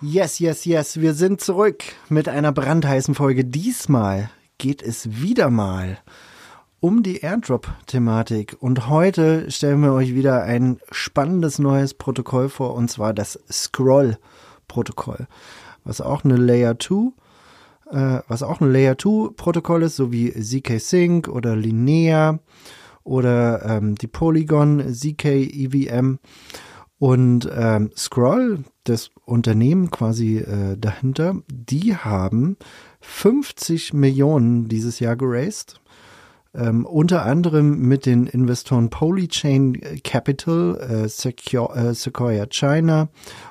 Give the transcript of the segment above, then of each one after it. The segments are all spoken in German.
Yes, yes, yes, wir sind zurück mit einer brandheißen Folge. Diesmal geht es wieder mal um die Airdrop-Thematik. Und heute stellen wir euch wieder ein spannendes neues Protokoll vor, und zwar das Scroll-Protokoll, was auch eine Layer 2 äh, was auch ein Layer 2 Protokoll ist, so wie ZK Sync oder Linear oder ähm, die Polygon ZK EVM. Und ähm, Scroll, das Unternehmen quasi äh, dahinter, die haben 50 Millionen dieses Jahr geraced. Ähm, unter anderem mit den Investoren Polychain Capital, äh, Secure, äh, Sequoia China,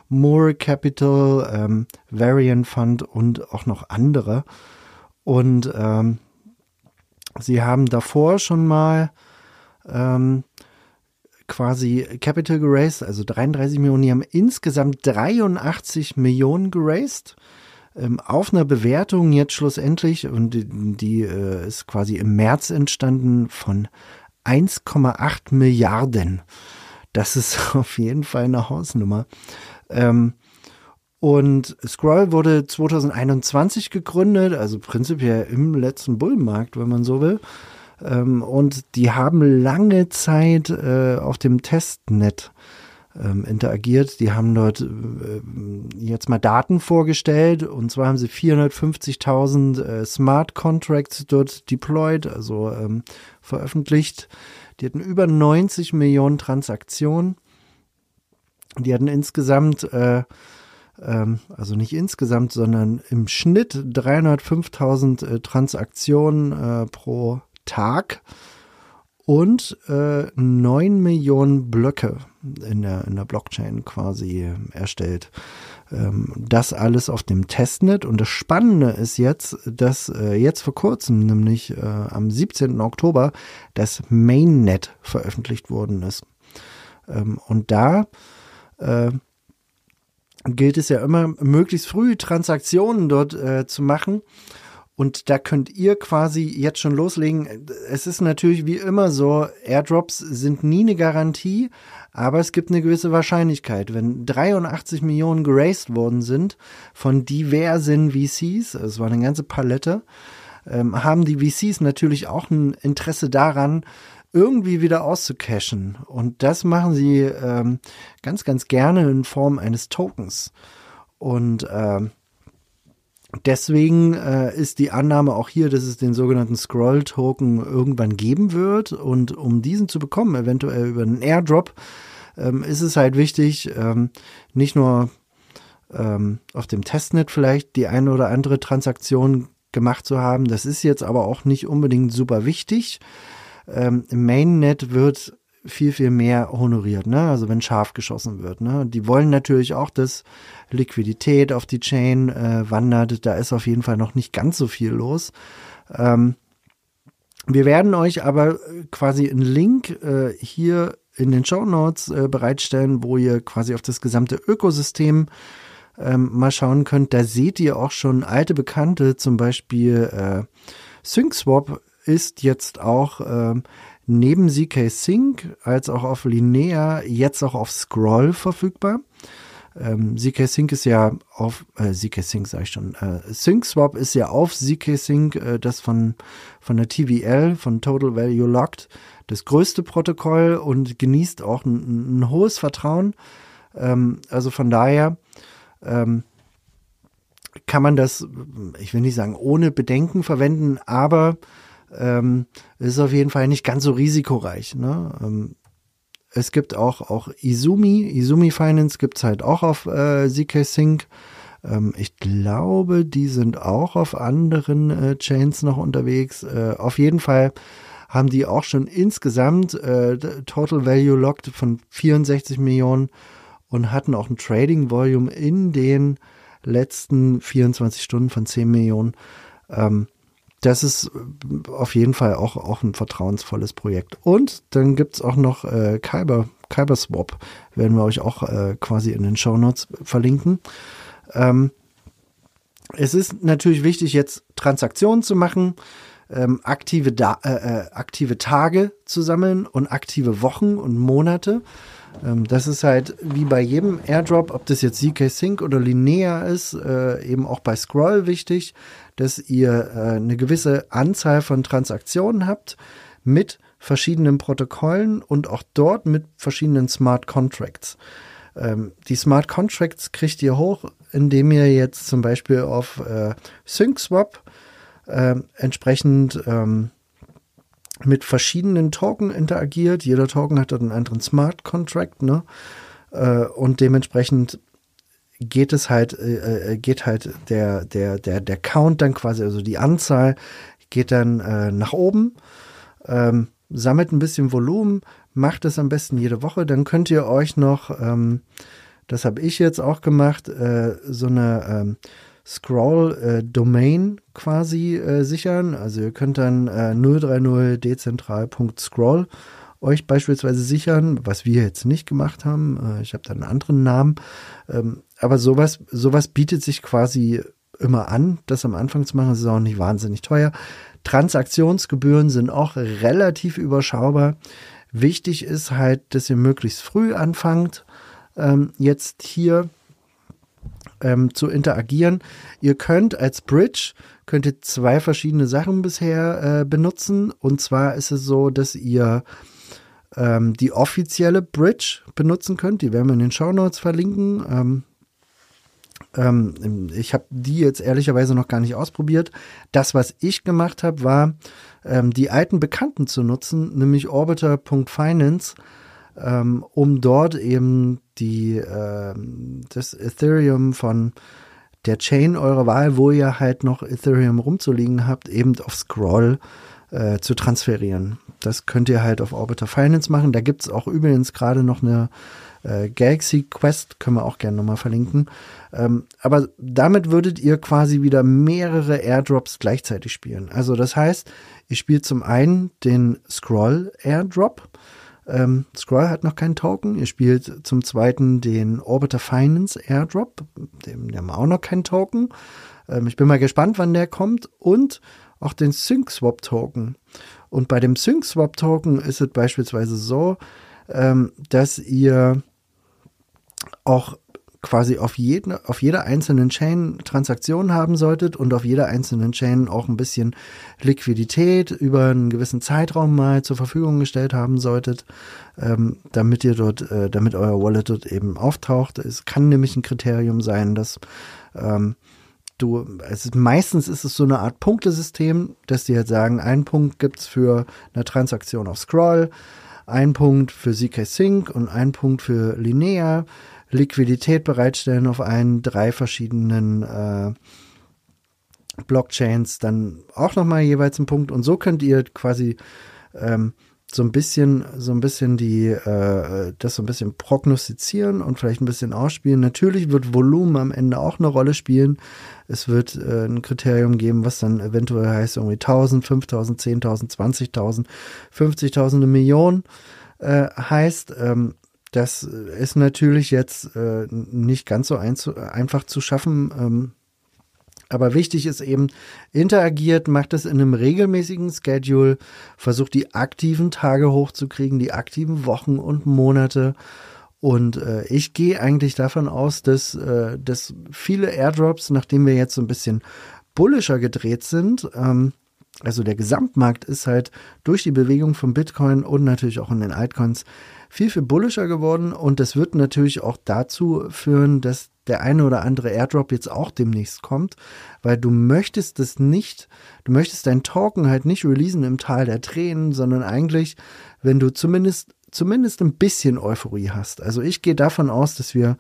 Moore Capital, ähm, Variant Fund und auch noch andere. Und ähm, sie haben davor schon mal ähm, quasi Capital geraced, also 33 Millionen. Die haben insgesamt 83 Millionen geraced. Ähm, auf einer Bewertung jetzt schlussendlich, und die, die äh, ist quasi im März entstanden, von 1,8 Milliarden. Das ist auf jeden Fall eine Hausnummer. Ähm, und Scroll wurde 2021 gegründet, also prinzipiell im letzten Bullenmarkt, wenn man so will. Ähm, und die haben lange Zeit äh, auf dem Testnet ähm, interagiert. Die haben dort äh, jetzt mal Daten vorgestellt und zwar haben sie 450.000 äh, Smart Contracts dort deployed, also ähm, veröffentlicht. Die hatten über 90 Millionen Transaktionen. Die hatten insgesamt äh, ähm, also nicht insgesamt, sondern im Schnitt 305.000 äh, Transaktionen äh, pro Tag und äh, 9 Millionen Blöcke in der, in der Blockchain quasi erstellt. Ähm, das alles auf dem Testnet. Und das Spannende ist jetzt, dass äh, jetzt vor kurzem, nämlich äh, am 17. Oktober, das Mainnet veröffentlicht worden ist. Ähm, und da äh, gilt es ja immer, möglichst früh Transaktionen dort äh, zu machen. Und da könnt ihr quasi jetzt schon loslegen. Es ist natürlich wie immer so, Airdrops sind nie eine Garantie, aber es gibt eine gewisse Wahrscheinlichkeit. Wenn 83 Millionen geraced worden sind von diversen VCs, es war eine ganze Palette, ähm, haben die VCs natürlich auch ein Interesse daran, irgendwie wieder auszucashen. Und das machen sie ähm, ganz, ganz gerne in Form eines Tokens. Und ähm, Deswegen äh, ist die Annahme auch hier, dass es den sogenannten Scroll-Token irgendwann geben wird. Und um diesen zu bekommen, eventuell über einen Airdrop, ähm, ist es halt wichtig, ähm, nicht nur ähm, auf dem Testnet vielleicht die eine oder andere Transaktion gemacht zu haben. Das ist jetzt aber auch nicht unbedingt super wichtig. Ähm, Im Mainnet wird viel, viel mehr honoriert, ne? Also wenn scharf geschossen wird. Ne? Die wollen natürlich auch, dass Liquidität auf die Chain äh, wandert. Da ist auf jeden Fall noch nicht ganz so viel los. Ähm, wir werden euch aber quasi einen Link äh, hier in den Show Notes äh, bereitstellen, wo ihr quasi auf das gesamte Ökosystem ähm, mal schauen könnt. Da seht ihr auch schon alte Bekannte, zum Beispiel äh, SyncSwap ist jetzt auch ähm, neben ZK Sync als auch auf Linear jetzt auch auf Scroll verfügbar. Ähm, ZK Sync ist ja auf, äh, ZK Sync sage ich schon, äh, SyncSwap ist ja auf ZK Sync, äh, das von, von der TVL, von Total Value Locked, das größte Protokoll und genießt auch ein, ein hohes Vertrauen. Ähm, also von daher ähm, kann man das, ich will nicht sagen ohne Bedenken verwenden, aber ähm, ist auf jeden Fall nicht ganz so risikoreich. Ne? Ähm, es gibt auch, auch Izumi, Izumi Finance gibt es halt auch auf äh, ZK Sync. Ähm, ich glaube, die sind auch auf anderen äh, Chains noch unterwegs. Äh, auf jeden Fall haben die auch schon insgesamt äh, Total Value Locked von 64 Millionen und hatten auch ein Trading Volume in den letzten 24 Stunden von 10 Millionen. Ähm, das ist auf jeden Fall auch, auch ein vertrauensvolles Projekt. Und dann gibt's auch noch äh, Kyber, Kyber Swap, werden wir euch auch äh, quasi in den Show Notes verlinken. Ähm, es ist natürlich wichtig, jetzt Transaktionen zu machen, ähm, aktive, da äh, äh, aktive Tage zu sammeln und aktive Wochen und Monate. Ähm, das ist halt wie bei jedem Airdrop, ob das jetzt ZK Sync oder Linear ist, äh, eben auch bei Scroll wichtig, dass ihr äh, eine gewisse Anzahl von Transaktionen habt mit verschiedenen Protokollen und auch dort mit verschiedenen Smart Contracts. Ähm, die Smart Contracts kriegt ihr hoch, indem ihr jetzt zum Beispiel auf äh, SyncSwap äh, entsprechend ähm, mit verschiedenen Token interagiert. Jeder Token hat einen anderen Smart Contract, ne? Äh, und dementsprechend geht es halt, äh, äh, geht halt der, der, der, der Count dann quasi, also die Anzahl geht dann nach oben, ähm, sammelt ein bisschen Volumen, macht es am besten jede Woche, dann könnt ihr euch noch, ähm, das habe ich jetzt auch gemacht, so eine ähm, Scroll-Domain äh, quasi äh, sichern. Also ihr könnt dann äh, 030 dezentral.scroll euch beispielsweise sichern, was wir jetzt nicht gemacht haben. Äh, ich habe da einen anderen Namen. Ähm, aber sowas, sowas bietet sich quasi immer an, das am Anfang zu machen. Das ist auch nicht wahnsinnig teuer. Transaktionsgebühren sind auch relativ überschaubar. Wichtig ist halt, dass ihr möglichst früh anfangt. Ähm, jetzt hier ähm, zu interagieren. Ihr könnt als Bridge könnt ihr zwei verschiedene Sachen bisher äh, benutzen. Und zwar ist es so, dass ihr ähm, die offizielle Bridge benutzen könnt. Die werden wir in den Show Notes verlinken. Ähm, ähm, ich habe die jetzt ehrlicherweise noch gar nicht ausprobiert. Das, was ich gemacht habe, war, ähm, die alten Bekannten zu nutzen, nämlich Orbiter.finance ähm, um dort eben die, äh, das Ethereum von der Chain eurer Wahl, wo ihr halt noch Ethereum rumzuliegen habt, eben auf Scroll äh, zu transferieren. Das könnt ihr halt auf Orbiter Finance machen. Da gibt's auch übrigens gerade noch eine äh, Galaxy Quest, können wir auch gerne nochmal verlinken. Ähm, aber damit würdet ihr quasi wieder mehrere Airdrops gleichzeitig spielen. Also das heißt, ihr spielt zum einen den Scroll Airdrop, ähm, Scroll hat noch keinen Token. Ihr spielt zum zweiten den Orbiter Finance Airdrop. Dem, haben wir auch noch keinen Token. Ähm, ich bin mal gespannt, wann der kommt. Und auch den SyncSwap Token. Und bei dem SyncSwap Token ist es beispielsweise so, ähm, dass ihr auch quasi auf, jeden, auf jeder einzelnen Chain Transaktionen haben solltet und auf jeder einzelnen Chain auch ein bisschen Liquidität über einen gewissen Zeitraum mal zur Verfügung gestellt haben solltet, ähm, damit ihr dort, äh, damit euer Wallet dort eben auftaucht. Es kann nämlich ein Kriterium sein, dass ähm, du, ist, meistens ist es so eine Art Punktesystem, dass die halt sagen, ein Punkt gibt's für eine Transaktion auf Scroll, ein Punkt für ZK Sync und ein Punkt für Linear Liquidität bereitstellen auf allen drei verschiedenen äh, Blockchains, dann auch nochmal jeweils einen Punkt. Und so könnt ihr quasi ähm, so ein bisschen, so ein bisschen die, äh, das so ein bisschen prognostizieren und vielleicht ein bisschen ausspielen. Natürlich wird Volumen am Ende auch eine Rolle spielen. Es wird äh, ein Kriterium geben, was dann eventuell heißt irgendwie 1000, 5000, 10.000, 20.000, 50.000, eine Million äh, heißt. Ähm, das ist natürlich jetzt äh, nicht ganz so ein, einfach zu schaffen. Ähm, aber wichtig ist eben, interagiert, macht es in einem regelmäßigen Schedule, versucht die aktiven Tage hochzukriegen, die aktiven Wochen und Monate. Und äh, ich gehe eigentlich davon aus, dass, äh, dass viele Airdrops, nachdem wir jetzt so ein bisschen bullischer gedreht sind, ähm, also der Gesamtmarkt ist halt durch die Bewegung von Bitcoin und natürlich auch in den Altcoins viel, viel bullischer geworden und das wird natürlich auch dazu führen, dass der eine oder andere Airdrop jetzt auch demnächst kommt, weil du möchtest es nicht, du möchtest deinen Token halt nicht releasen im Tal der Tränen, sondern eigentlich, wenn du zumindest, zumindest ein bisschen Euphorie hast. Also ich gehe davon aus, dass wir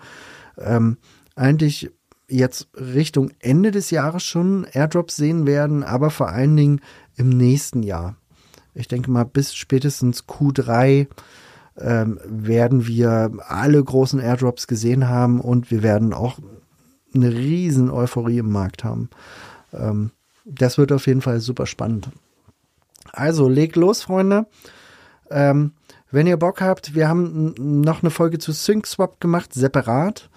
ähm, eigentlich jetzt Richtung Ende des Jahres schon Airdrops sehen werden, aber vor allen Dingen im nächsten Jahr. Ich denke mal bis spätestens Q3 ähm, werden wir alle großen Airdrops gesehen haben und wir werden auch eine riesen Euphorie im Markt haben. Ähm, das wird auf jeden Fall super spannend. Also, leg los, Freunde. Ähm, wenn ihr Bock habt, wir haben noch eine Folge zu SyncSwap gemacht, separat.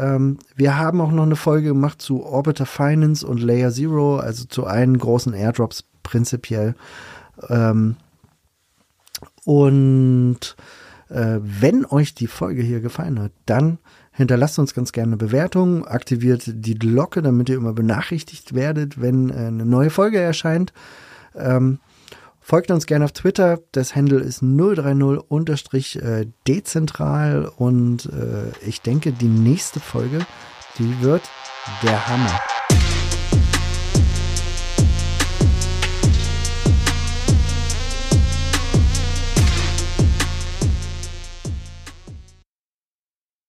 Ähm, wir haben auch noch eine Folge gemacht zu Orbiter Finance und Layer Zero, also zu allen großen Airdrops prinzipiell. Ähm, und äh, wenn euch die Folge hier gefallen hat, dann hinterlasst uns ganz gerne eine Bewertung, aktiviert die Glocke, damit ihr immer benachrichtigt werdet, wenn äh, eine neue Folge erscheint. Ähm, folgt uns gerne auf Twitter. Das Handle ist 030-dezentral und äh, ich denke, die nächste Folge, die wird der Hammer.